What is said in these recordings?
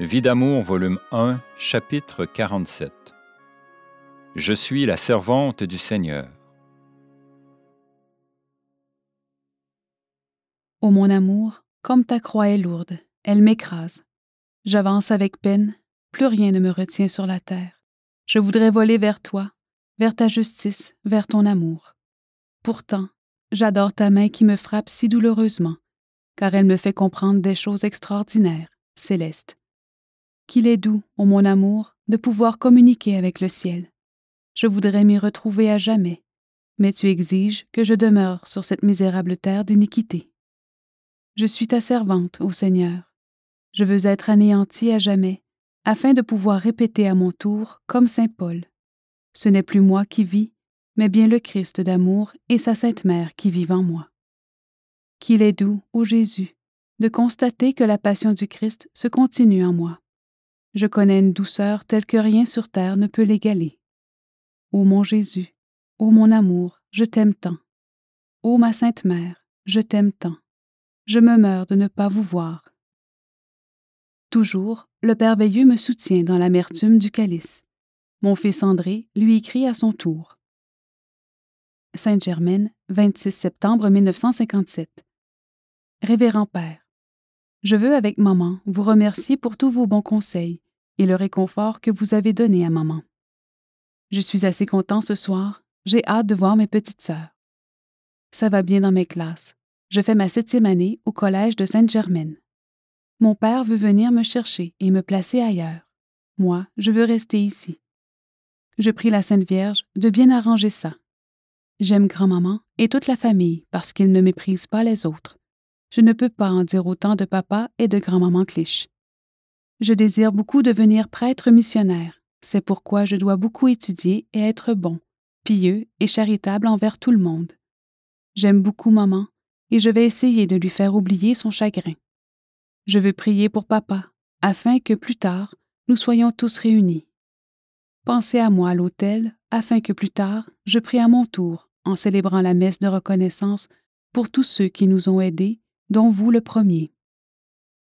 Vie d'amour, volume 1, chapitre 47. Je suis la servante du Seigneur. Ô mon amour, comme ta croix est lourde, elle m'écrase. J'avance avec peine, plus rien ne me retient sur la terre. Je voudrais voler vers toi, vers ta justice, vers ton amour. Pourtant, j'adore ta main qui me frappe si douloureusement, car elle me fait comprendre des choses extraordinaires, célestes. Qu'il est doux, ô mon amour, de pouvoir communiquer avec le ciel. Je voudrais m'y retrouver à jamais, mais tu exiges que je demeure sur cette misérable terre d'iniquité. Je suis ta servante, ô Seigneur. Je veux être anéanti à jamais, afin de pouvoir répéter à mon tour, comme Saint Paul. Ce n'est plus moi qui vis, mais bien le Christ d'amour et sa Sainte Mère qui vivent en moi. Qu'il est doux, ô Jésus, de constater que la passion du Christ se continue en moi. Je connais une douceur telle que rien sur terre ne peut l'égaler. Ô mon Jésus, ô mon amour, je t'aime tant. Ô ma Sainte Mère, je t'aime tant. Je me meurs de ne pas vous voir. Toujours, le Père Veilleux me soutient dans l'amertume du calice. Mon fils André lui écrit à son tour. Sainte-Germaine, 26 septembre 1957. Révérend Père, je veux avec maman vous remercier pour tous vos bons conseils et le réconfort que vous avez donné à maman. Je suis assez content ce soir, j'ai hâte de voir mes petites sœurs. Ça va bien dans mes classes. Je fais ma septième année au collège de Sainte-Germaine. Mon père veut venir me chercher et me placer ailleurs. Moi, je veux rester ici. Je prie la Sainte Vierge de bien arranger ça. J'aime grand-maman et toute la famille parce qu'ils ne méprisent pas les autres je ne peux pas en dire autant de papa et de grand-maman Clich. Je désire beaucoup devenir prêtre missionnaire. C'est pourquoi je dois beaucoup étudier et être bon, pieux et charitable envers tout le monde. J'aime beaucoup maman et je vais essayer de lui faire oublier son chagrin. Je veux prier pour papa, afin que plus tard, nous soyons tous réunis. Pensez à moi à l'autel, afin que plus tard, je prie à mon tour, en célébrant la messe de reconnaissance pour tous ceux qui nous ont aidés dont vous le premier.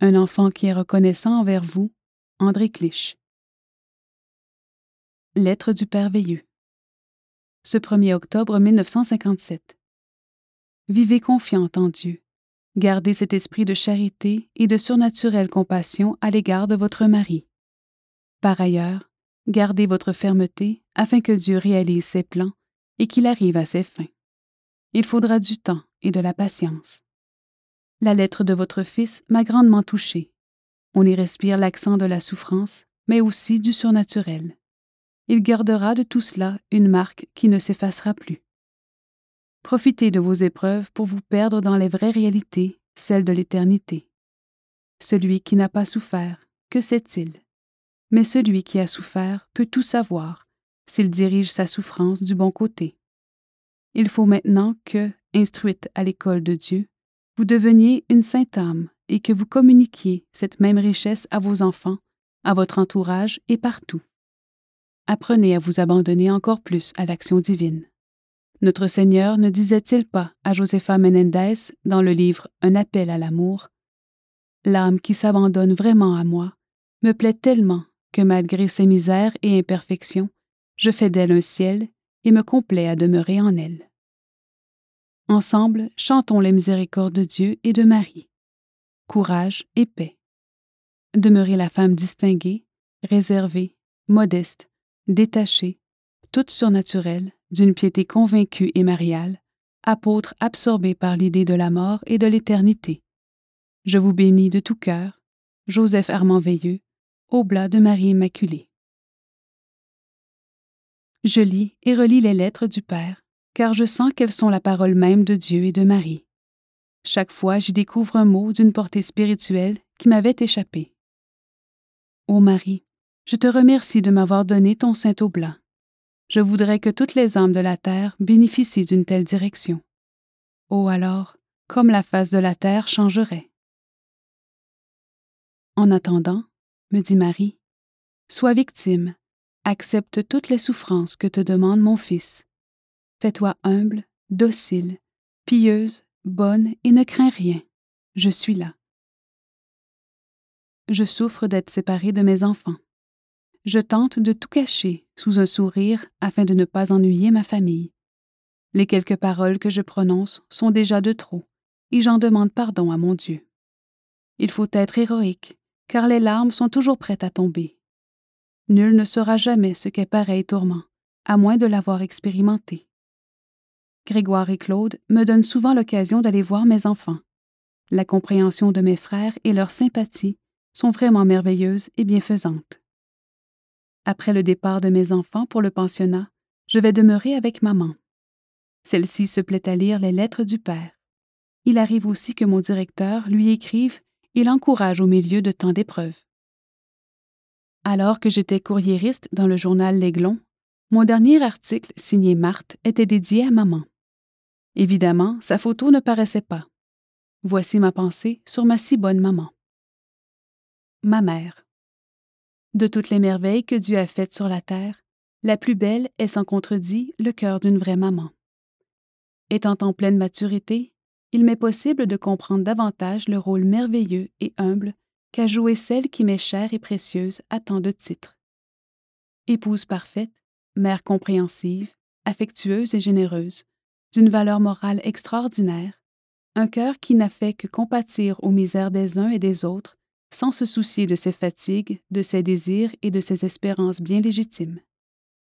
Un enfant qui est reconnaissant envers vous, André Clich. Lettre du Père Veilleux. Ce 1er octobre 1957. Vivez confiante en Dieu. Gardez cet esprit de charité et de surnaturelle compassion à l'égard de votre mari. Par ailleurs, gardez votre fermeté afin que Dieu réalise ses plans et qu'il arrive à ses fins. Il faudra du temps et de la patience. La lettre de votre fils m'a grandement touchée. On y respire l'accent de la souffrance, mais aussi du surnaturel. Il gardera de tout cela une marque qui ne s'effacera plus. Profitez de vos épreuves pour vous perdre dans les vraies réalités, celles de l'éternité. Celui qui n'a pas souffert, que sait-il? Mais celui qui a souffert peut tout savoir, s'il dirige sa souffrance du bon côté. Il faut maintenant que, instruite à l'école de Dieu, deveniez une sainte âme et que vous communiquiez cette même richesse à vos enfants, à votre entourage et partout. Apprenez à vous abandonner encore plus à l'action divine. Notre Seigneur ne disait-il pas à Josefa Menendez dans le livre Un appel à l'amour L'âme qui s'abandonne vraiment à moi me plaît tellement que malgré ses misères et imperfections, je fais d'elle un ciel et me complais à demeurer en elle. Ensemble, chantons les miséricordes de Dieu et de Marie. Courage et paix. Demeurez la femme distinguée, réservée, modeste, détachée, toute surnaturelle, d'une piété convaincue et mariale, apôtre absorbé par l'idée de la mort et de l'éternité. Je vous bénis de tout cœur, Joseph Armand Veilleux, Oblat de Marie Immaculée. Je lis et relis les lettres du Père car je sens qu'elles sont la parole même de Dieu et de Marie. Chaque fois, j'y découvre un mot d'une portée spirituelle qui m'avait échappé. Ô Marie, je te remercie de m'avoir donné ton saint oblat. Je voudrais que toutes les âmes de la terre bénéficient d'une telle direction. Oh alors, comme la face de la terre changerait. En attendant, me dit Marie, sois victime, accepte toutes les souffrances que te demande mon Fils, Fais-toi humble, docile, pieuse, bonne et ne crains rien. Je suis là. Je souffre d'être séparée de mes enfants. Je tente de tout cacher sous un sourire afin de ne pas ennuyer ma famille. Les quelques paroles que je prononce sont déjà de trop, et j'en demande pardon à mon Dieu. Il faut être héroïque, car les larmes sont toujours prêtes à tomber. Nul ne saura jamais ce qu'est pareil tourment, à moins de l'avoir expérimenté. Grégoire et Claude me donnent souvent l'occasion d'aller voir mes enfants. La compréhension de mes frères et leur sympathie sont vraiment merveilleuses et bienfaisantes. Après le départ de mes enfants pour le pensionnat, je vais demeurer avec maman. Celle-ci se plaît à lire les lettres du père. Il arrive aussi que mon directeur lui écrive et l'encourage au milieu de tant d'épreuves. Alors que j'étais courriériste dans le journal L'Aiglon, mon dernier article signé Marthe était dédié à maman. Évidemment, sa photo ne paraissait pas. Voici ma pensée sur ma si bonne maman. Ma mère. De toutes les merveilles que Dieu a faites sur la terre, la plus belle est sans contredit le cœur d'une vraie maman. Étant en pleine maturité, il m'est possible de comprendre davantage le rôle merveilleux et humble qu'a joué celle qui m'est chère et précieuse à tant de titres. Épouse parfaite, mère compréhensive, affectueuse et généreuse, d'une valeur morale extraordinaire, un cœur qui n'a fait que compatir aux misères des uns et des autres, sans se soucier de ses fatigues, de ses désirs et de ses espérances bien légitimes.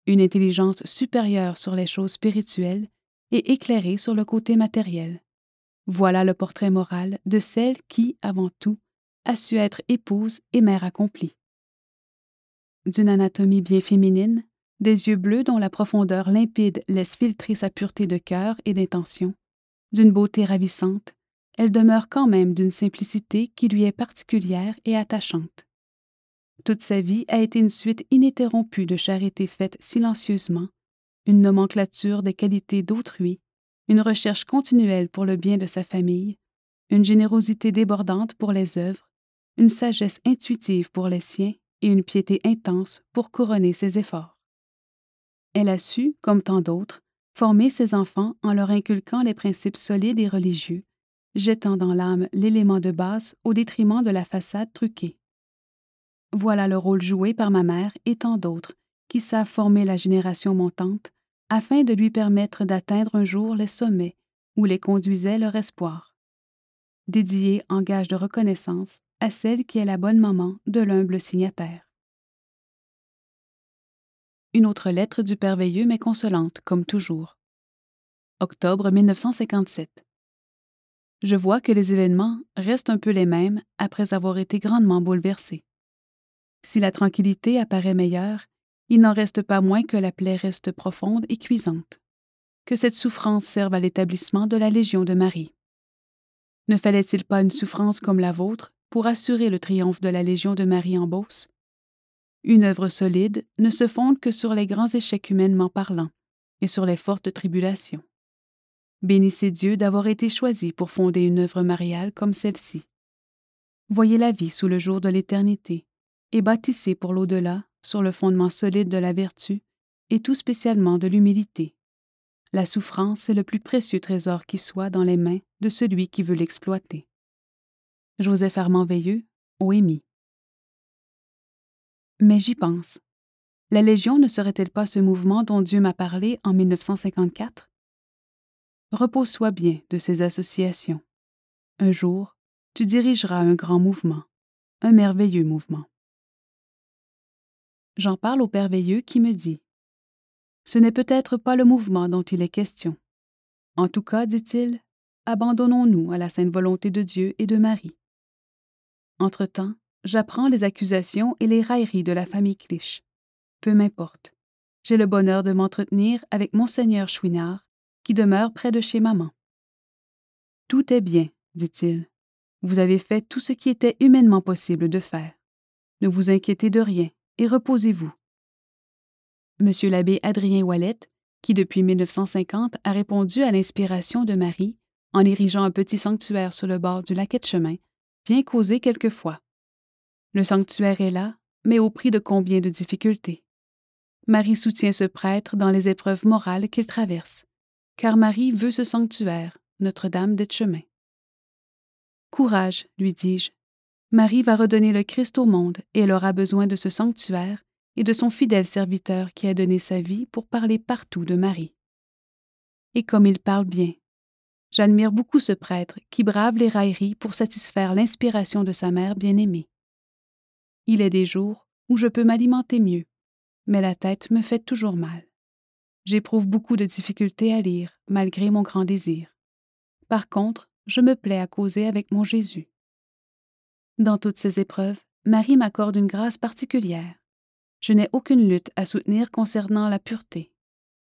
Une intelligence supérieure sur les choses spirituelles et éclairée sur le côté matériel. Voilà le portrait moral de celle qui, avant tout, a su être épouse et mère accomplie. D'une anatomie bien féminine, des yeux bleus dont la profondeur limpide laisse filtrer sa pureté de cœur et d'intention, d'une beauté ravissante, elle demeure quand même d'une simplicité qui lui est particulière et attachante. Toute sa vie a été une suite ininterrompue de charités faites silencieusement, une nomenclature des qualités d'autrui, une recherche continuelle pour le bien de sa famille, une générosité débordante pour les œuvres, une sagesse intuitive pour les siens et une piété intense pour couronner ses efforts. Elle a su, comme tant d'autres, former ses enfants en leur inculquant les principes solides et religieux, jetant dans l'âme l'élément de base au détriment de la façade truquée. Voilà le rôle joué par ma mère et tant d'autres qui savent former la génération montante afin de lui permettre d'atteindre un jour les sommets où les conduisait leur espoir. Dédié en gage de reconnaissance à celle qui est la bonne maman de l'humble signataire. Une autre lettre du Père Veilleux m'est consolante, comme toujours. Octobre 1957. Je vois que les événements restent un peu les mêmes après avoir été grandement bouleversés. Si la tranquillité apparaît meilleure, il n'en reste pas moins que la plaie reste profonde et cuisante. Que cette souffrance serve à l'établissement de la Légion de Marie. Ne fallait-il pas une souffrance comme la vôtre pour assurer le triomphe de la Légion de Marie en Beauce? Une œuvre solide ne se fonde que sur les grands échecs humainement parlant et sur les fortes tribulations. Bénissez Dieu d'avoir été choisi pour fonder une œuvre mariale comme celle-ci. Voyez la vie sous le jour de l'éternité et bâtissez pour l'au-delà sur le fondement solide de la vertu et tout spécialement de l'humilité. La souffrance est le plus précieux trésor qui soit dans les mains de celui qui veut l'exploiter. Joseph Armand Veilleux, OEMI. Mais j'y pense. La Légion ne serait-elle pas ce mouvement dont Dieu m'a parlé en 1954? Repose-toi bien de ces associations. Un jour, tu dirigeras un grand mouvement, un merveilleux mouvement. J'en parle au Père Veilleux qui me dit Ce n'est peut-être pas le mouvement dont il est question. En tout cas, dit-il, abandonnons-nous à la sainte volonté de Dieu et de Marie. Entre-temps, j'apprends les accusations et les railleries de la famille Clich. Peu m'importe. J'ai le bonheur de m'entretenir avec Monseigneur Chouinard, qui demeure près de chez maman. Tout est bien, dit-il. Vous avez fait tout ce qui était humainement possible de faire. Ne vous inquiétez de rien, et reposez-vous. Monsieur l'abbé Adrien Wallet, qui depuis 1950 a répondu à l'inspiration de Marie en érigeant un petit sanctuaire sur le bord du laquais de chemin, vient causer quelquefois. Le sanctuaire est là, mais au prix de combien de difficultés? Marie soutient ce prêtre dans les épreuves morales qu'il traverse, car Marie veut ce sanctuaire, Notre-Dame des chemins. Courage, lui dis-je. Marie va redonner le Christ au monde et elle aura besoin de ce sanctuaire et de son fidèle serviteur qui a donné sa vie pour parler partout de Marie. Et comme il parle bien. J'admire beaucoup ce prêtre qui brave les railleries pour satisfaire l'inspiration de sa mère bien-aimée. Il est des jours où je peux m'alimenter mieux, mais la tête me fait toujours mal. J'éprouve beaucoup de difficultés à lire, malgré mon grand désir. Par contre, je me plais à causer avec mon Jésus. Dans toutes ces épreuves, Marie m'accorde une grâce particulière. Je n'ai aucune lutte à soutenir concernant la pureté.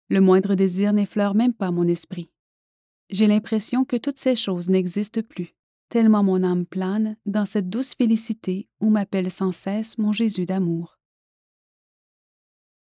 Le moindre désir n'effleure même pas mon esprit. J'ai l'impression que toutes ces choses n'existent plus, tellement mon âme plane dans cette douce félicité où m'appelle sans cesse mon Jésus d'amour.